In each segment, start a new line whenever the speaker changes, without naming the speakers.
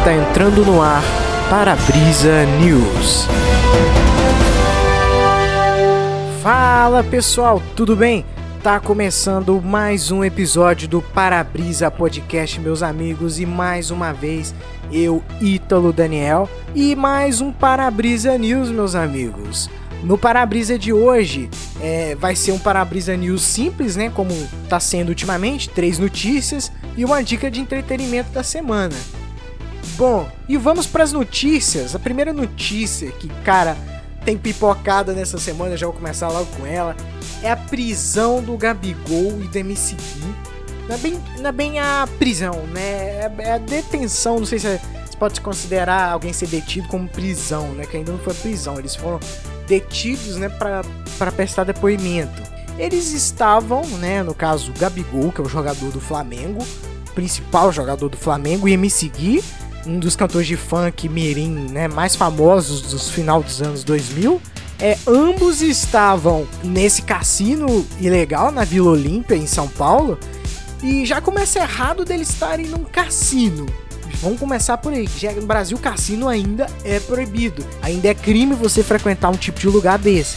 Está entrando no ar para Brisa News. Fala pessoal, tudo bem? Tá começando mais um episódio do Parabrisa Podcast, meus amigos, e mais uma vez eu, Ítalo Daniel, e mais um Parabrisa News, meus amigos. No Parabrisa de hoje é, vai ser um Parabrisa News simples, né? Como tá sendo ultimamente, três notícias e uma dica de entretenimento da semana. Bom, e vamos para as notícias. A primeira notícia que, cara, tem pipocada nessa semana, já vou começar logo com ela, é a prisão do Gabigol e do MC Gui. Não é bem, não é bem a prisão, né? É, é a detenção, não sei se, é, pode se considerar alguém ser detido como prisão, né? Que ainda não foi prisão, eles foram detidos, né, para prestar depoimento. Eles estavam, né, no caso, o Gabigol, que é o jogador do Flamengo, principal jogador do Flamengo, e Gui, um dos cantores de funk mirim, né, mais famosos dos final dos anos 2000. É, ambos estavam nesse cassino ilegal na Vila Olímpia, em São Paulo, e já começa errado deles estarem num cassino. Vamos começar por aí. Já no Brasil, cassino ainda é proibido. Ainda é crime você frequentar um tipo de lugar desse.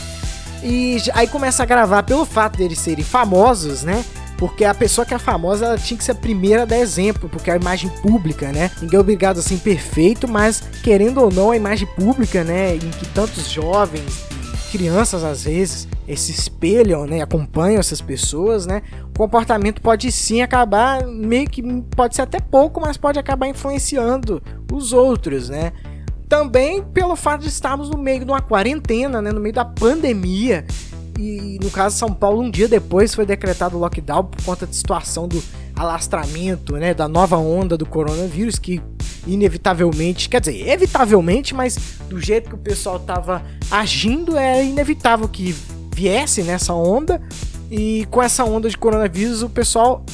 E aí começa a gravar pelo fato deles serem famosos, né? Porque a pessoa que é famosa ela tinha que ser a primeira a dar exemplo, porque é a imagem pública, né? Ninguém é obrigado a ser perfeito, mas querendo ou não, a imagem pública, né? Em que tantos jovens, crianças às vezes, se espelham, né? Acompanham essas pessoas, né? O comportamento pode sim acabar, meio que pode ser até pouco, mas pode acabar influenciando os outros, né? Também pelo fato de estarmos no meio de uma quarentena, né? No meio da pandemia e no caso São Paulo, um dia depois foi decretado lockdown por conta da situação do alastramento, né, da nova onda do coronavírus que inevitavelmente, quer dizer, evitavelmente, mas do jeito que o pessoal tava agindo, é inevitável que viesse nessa onda. E com essa onda de coronavírus, o pessoal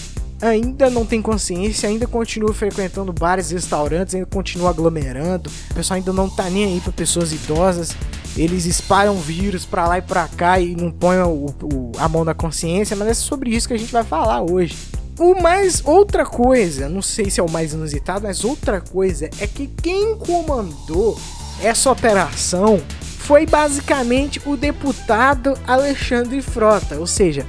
ainda não tem consciência, ainda continua frequentando bares e restaurantes, ainda continua aglomerando. O pessoal ainda não tá nem aí para pessoas idosas eles espalham vírus para lá e para cá e não põem a mão na consciência, mas é sobre isso que a gente vai falar hoje. O mais outra coisa, não sei se é o mais inusitado, mas outra coisa é que quem comandou essa operação foi basicamente o deputado Alexandre Frota, ou seja,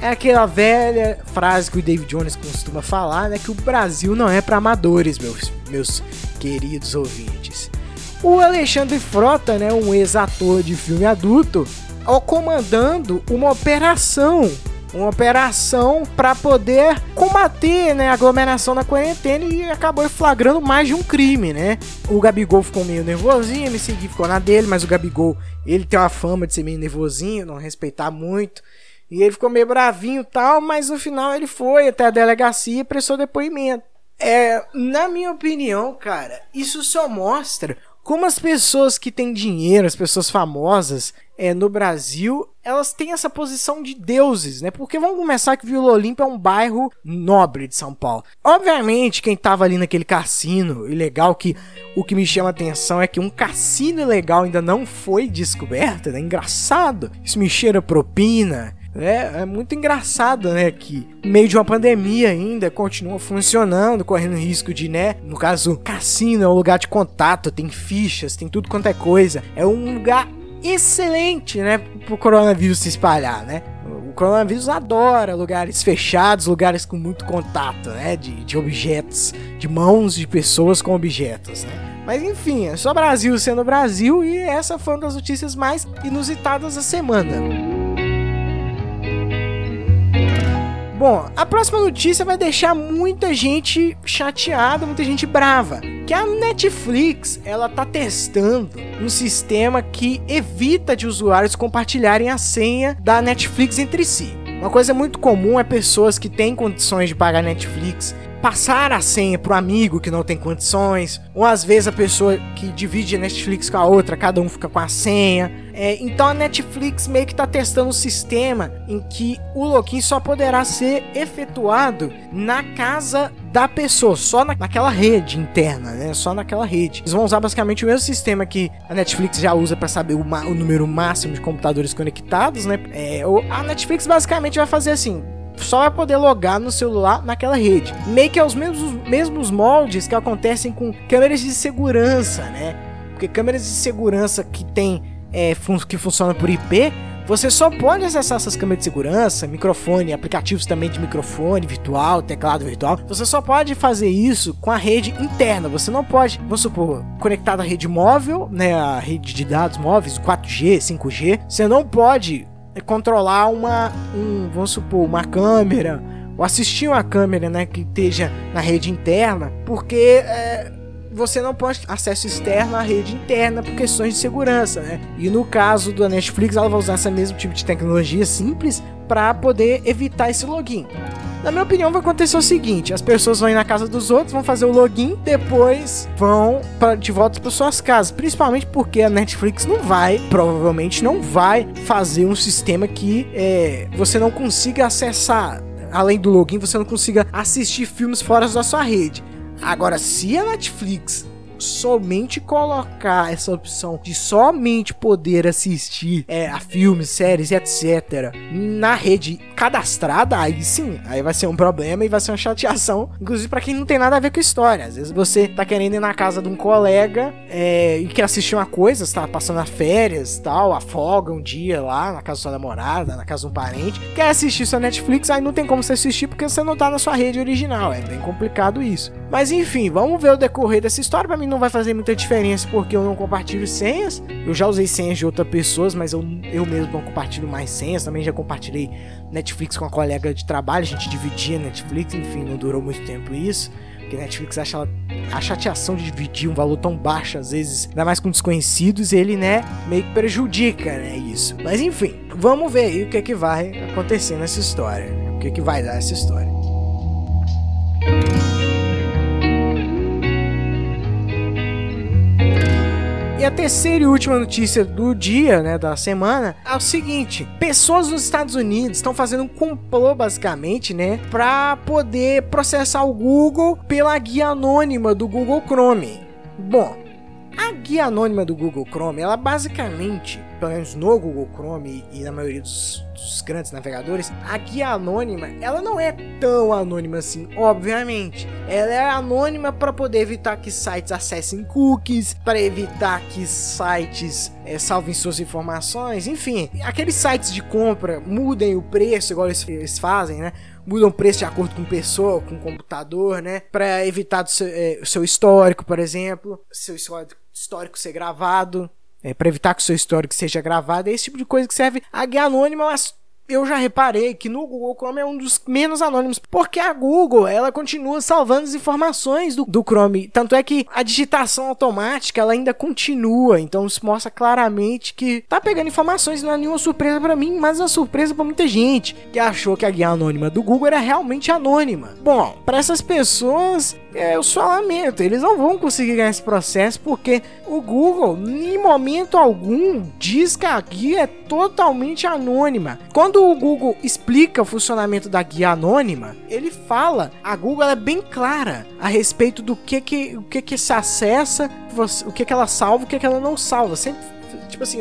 é aquela velha frase que o David Jones costuma falar, né, que o Brasil não é para amadores, meus meus queridos ouvintes. O Alexandre Frota, né, um ex-ator de filme adulto, ó, comandando uma operação uma operação para poder combater né, a aglomeração na quarentena e acabou flagrando mais de um crime, né? O Gabigol ficou meio nervosinho, me segui ficou na dele, mas o Gabigol ele tem uma fama de ser meio nervosinho, não respeitar muito. E ele ficou meio bravinho tal, mas no final ele foi até a delegacia e prestou depoimento. É, na minha opinião, cara, isso só mostra como as pessoas que têm dinheiro, as pessoas famosas é, no Brasil, elas têm essa posição de deuses, né? Porque vamos começar que Vila Olímpia é um bairro nobre de São Paulo. Obviamente, quem tava ali naquele cassino ilegal, que o que me chama a atenção é que um cassino ilegal ainda não foi descoberto, né? Engraçado. Isso me cheira propina. É, é muito engraçado, né? Que no meio de uma pandemia ainda continua funcionando, correndo risco de, né? No caso, cassino é um lugar de contato, tem fichas, tem tudo quanto é coisa. É um lugar excelente, né? Pro coronavírus se espalhar, né? O coronavírus adora lugares fechados, lugares com muito contato, né? De, de objetos, de mãos de pessoas com objetos, né? Mas enfim, é só Brasil sendo Brasil e essa foi uma das notícias mais inusitadas da semana. Bom, a próxima notícia vai deixar muita gente chateada, muita gente brava. Que a Netflix, ela tá testando um sistema que evita de usuários compartilharem a senha da Netflix entre si. Uma coisa muito comum é pessoas que têm condições de pagar Netflix passar a senha pro amigo que não tem condições, ou às vezes a pessoa que divide a Netflix com a outra, cada um fica com a senha. É, então a Netflix meio que está testando um sistema em que o login só poderá ser efetuado na casa da pessoa, só na, naquela rede interna, né? Só naquela rede. Eles vão usar basicamente o mesmo sistema que a Netflix já usa para saber o, o, número máximo de computadores conectados, né? É, a Netflix basicamente vai fazer assim: só vai poder logar no celular naquela rede. Meio que é os mesmos, mesmos moldes que acontecem com câmeras de segurança, né? Porque câmeras de segurança que tem é, fun que funcionam por IP, você só pode acessar essas câmeras de segurança, microfone, aplicativos também de microfone virtual, teclado virtual. Você só pode fazer isso com a rede interna. Você não pode, vamos supor, conectado à rede móvel, né, a rede de dados móveis, 4G, 5G. Você não pode controlar uma, um, vamos supor, uma câmera ou assistir uma câmera, né, que esteja na rede interna, porque é, você não pode acesso externo à rede interna por questões de segurança, né? E no caso da Netflix, ela vai usar esse mesmo tipo de tecnologia simples para poder evitar esse login. Na minha opinião, vai acontecer o seguinte: as pessoas vão ir na casa dos outros, vão fazer o login, depois vão pra, de volta para suas casas. Principalmente porque a Netflix não vai, provavelmente não vai fazer um sistema que é, você não consiga acessar. Além do login, você não consiga assistir filmes fora da sua rede. Agora, se a Netflix somente colocar essa opção de somente poder assistir é, a filmes, séries, etc. na rede cadastrada, aí sim, aí vai ser um problema e vai ser uma chateação, inclusive para quem não tem nada a ver com história. Às vezes você tá querendo ir na casa de um colega é, e quer assistir uma coisa, está passando as férias tal, afoga um dia lá na casa da sua namorada, na casa de um parente, quer assistir sua Netflix, aí não tem como você assistir porque você não tá na sua rede original. É bem complicado isso. Mas enfim, vamos ver o decorrer dessa história. Para mim não vai fazer muita diferença porque eu não compartilho senhas. Eu já usei senhas de outras pessoas, mas eu, eu mesmo não compartilho mais senhas. Também já compartilhei Netflix com uma colega de trabalho, a gente dividia Netflix, enfim, não durou muito tempo isso. Porque Netflix acha a chateação de dividir um valor tão baixo, às vezes, ainda mais com desconhecidos, ele, né, meio que prejudica, né, isso. Mas enfim, vamos ver aí o que é que vai acontecer nessa história. O que é que vai dar essa história. E a terceira e última notícia do dia, né, da semana, é o seguinte: pessoas nos Estados Unidos estão fazendo um complô, basicamente, né, para poder processar o Google pela guia anônima do Google Chrome. Bom, a guia anônima do Google Chrome, ela basicamente, pelo menos no Google Chrome e na maioria dos dos grandes navegadores, a guia anônima, ela não é tão anônima assim, obviamente. Ela é anônima para poder evitar que sites acessem cookies, para evitar que sites é, salvem suas informações, enfim, aqueles sites de compra mudem o preço, igual eles, eles fazem, né? Mudam o preço de acordo com pessoa, com computador, né? Para evitar o seu, é, seu, histórico, por exemplo, seu histórico ser gravado é, para evitar que o seu histórico seja gravado, é esse tipo de coisa que serve a guia anônima, mas eu já reparei que no Google Chrome é um dos menos anônimos, porque a Google ela continua salvando as informações do, do Chrome. Tanto é que a digitação automática ela ainda continua, então isso mostra claramente que tá pegando informações, não é nenhuma surpresa para mim, mas é uma surpresa para muita gente que achou que a guia anônima do Google era realmente anônima. Bom, para essas pessoas é, eu só lamento, eles não vão conseguir ganhar esse processo porque o Google, em momento algum, diz que a guia é totalmente anônima. Quando o Google explica o funcionamento da guia anônima, ele fala, a Google é bem clara a respeito do que que, o que, que se acessa, o que, que ela salva, o que, que ela não salva. Sempre, tipo assim,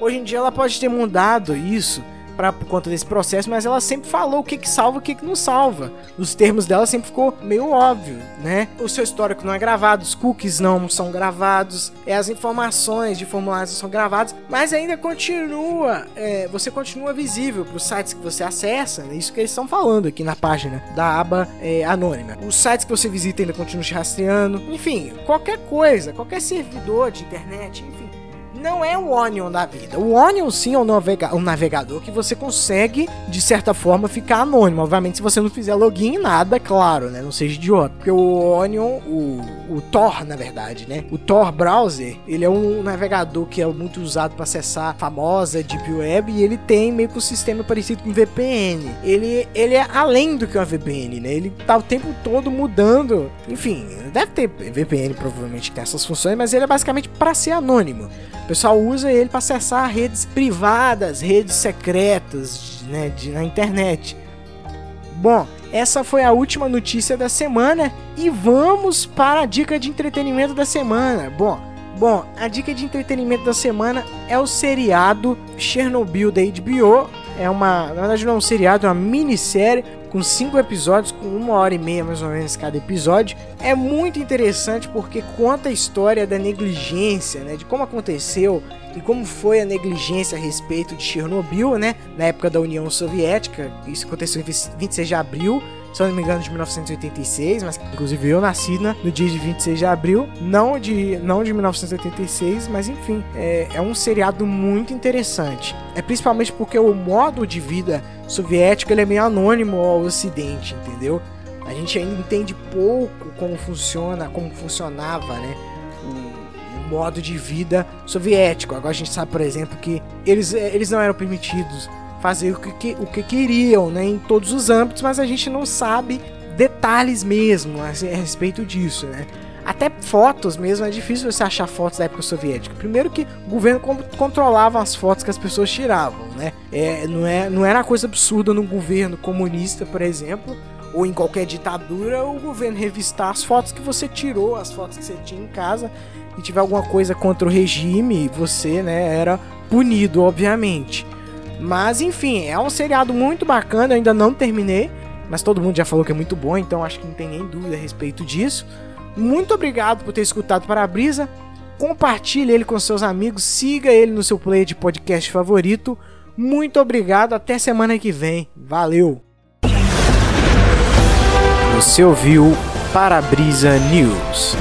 hoje em dia ela pode ter mudado isso pra, por conta desse processo, mas ela sempre falou o que, que salva e o que, que não salva. Os termos dela sempre ficou meio óbvio, né? O seu histórico não é gravado, os cookies não são gravados, é, as informações de formulários são gravadas, mas ainda continua, é, você continua visível para os sites que você acessa, é isso que eles estão falando aqui na página da aba é, anônima. Os sites que você visita ainda continuam te rastreando, enfim, qualquer coisa, qualquer servidor de internet, enfim não é o Onion da vida. O Onion sim é um, navega um navegador que você consegue, de certa forma, ficar anônimo. Obviamente, se você não fizer login, nada, claro, né? Não seja idiota. Porque o Onion, o, o Tor, na verdade, né? O Tor Browser, ele é um navegador que é muito usado para acessar a famosa Deep Web e ele tem meio que um sistema parecido com VPN. Ele, ele é além do que uma VPN, né? Ele tá o tempo todo mudando. Enfim, deve ter VPN provavelmente que tem essas funções, mas ele é basicamente para ser anônimo pessoal usa ele para acessar redes privadas, redes secretas né, de, na internet. Bom, essa foi a última notícia da semana e vamos para a dica de entretenimento da semana. Bom, bom, a dica de entretenimento da semana é o seriado Chernobyl da HBO É uma, na verdade não é um seriado, é uma minissérie com cinco episódios, com uma hora e meia mais ou menos cada episódio. É muito interessante porque conta a história da negligência, né, de como aconteceu e como foi a negligência a respeito de Chernobyl, né, na época da União Soviética. Isso aconteceu em 26 de abril se eu não me engano, de 1986, mas inclusive eu nasci né, no dia de 26 de abril, não de, não de 1986, mas enfim, é, é um seriado muito interessante. É principalmente porque o modo de vida soviético ele é meio anônimo ao ocidente, entendeu? A gente ainda entende pouco como funciona, como funcionava, né? Modo de vida soviético. Agora a gente sabe, por exemplo, que eles, eles não eram permitidos fazer o que, o que queriam, né, em todos os âmbitos, mas a gente não sabe detalhes mesmo a, respeito disso, né? Até fotos mesmo, é difícil você achar fotos da época soviética. Primeiro que o governo controlava as fotos que as pessoas tiravam, né? É, não, é, não era coisa absurda no governo comunista, por exemplo, ou em qualquer ditadura, o governo revistar as fotos que você tirou, as fotos que você tinha em casa, e tiver alguma coisa contra o regime, você, né, era punido, obviamente. Mas enfim, é um seriado muito bacana, eu ainda não terminei, mas todo mundo já falou que é muito bom, então acho que não tem nem dúvida a respeito disso. Muito obrigado por ter escutado para a Brisa. Compartilhe ele com seus amigos, siga ele no seu player de podcast favorito. Muito obrigado, até semana que vem. Valeu. Você ouviu Parabrisa News.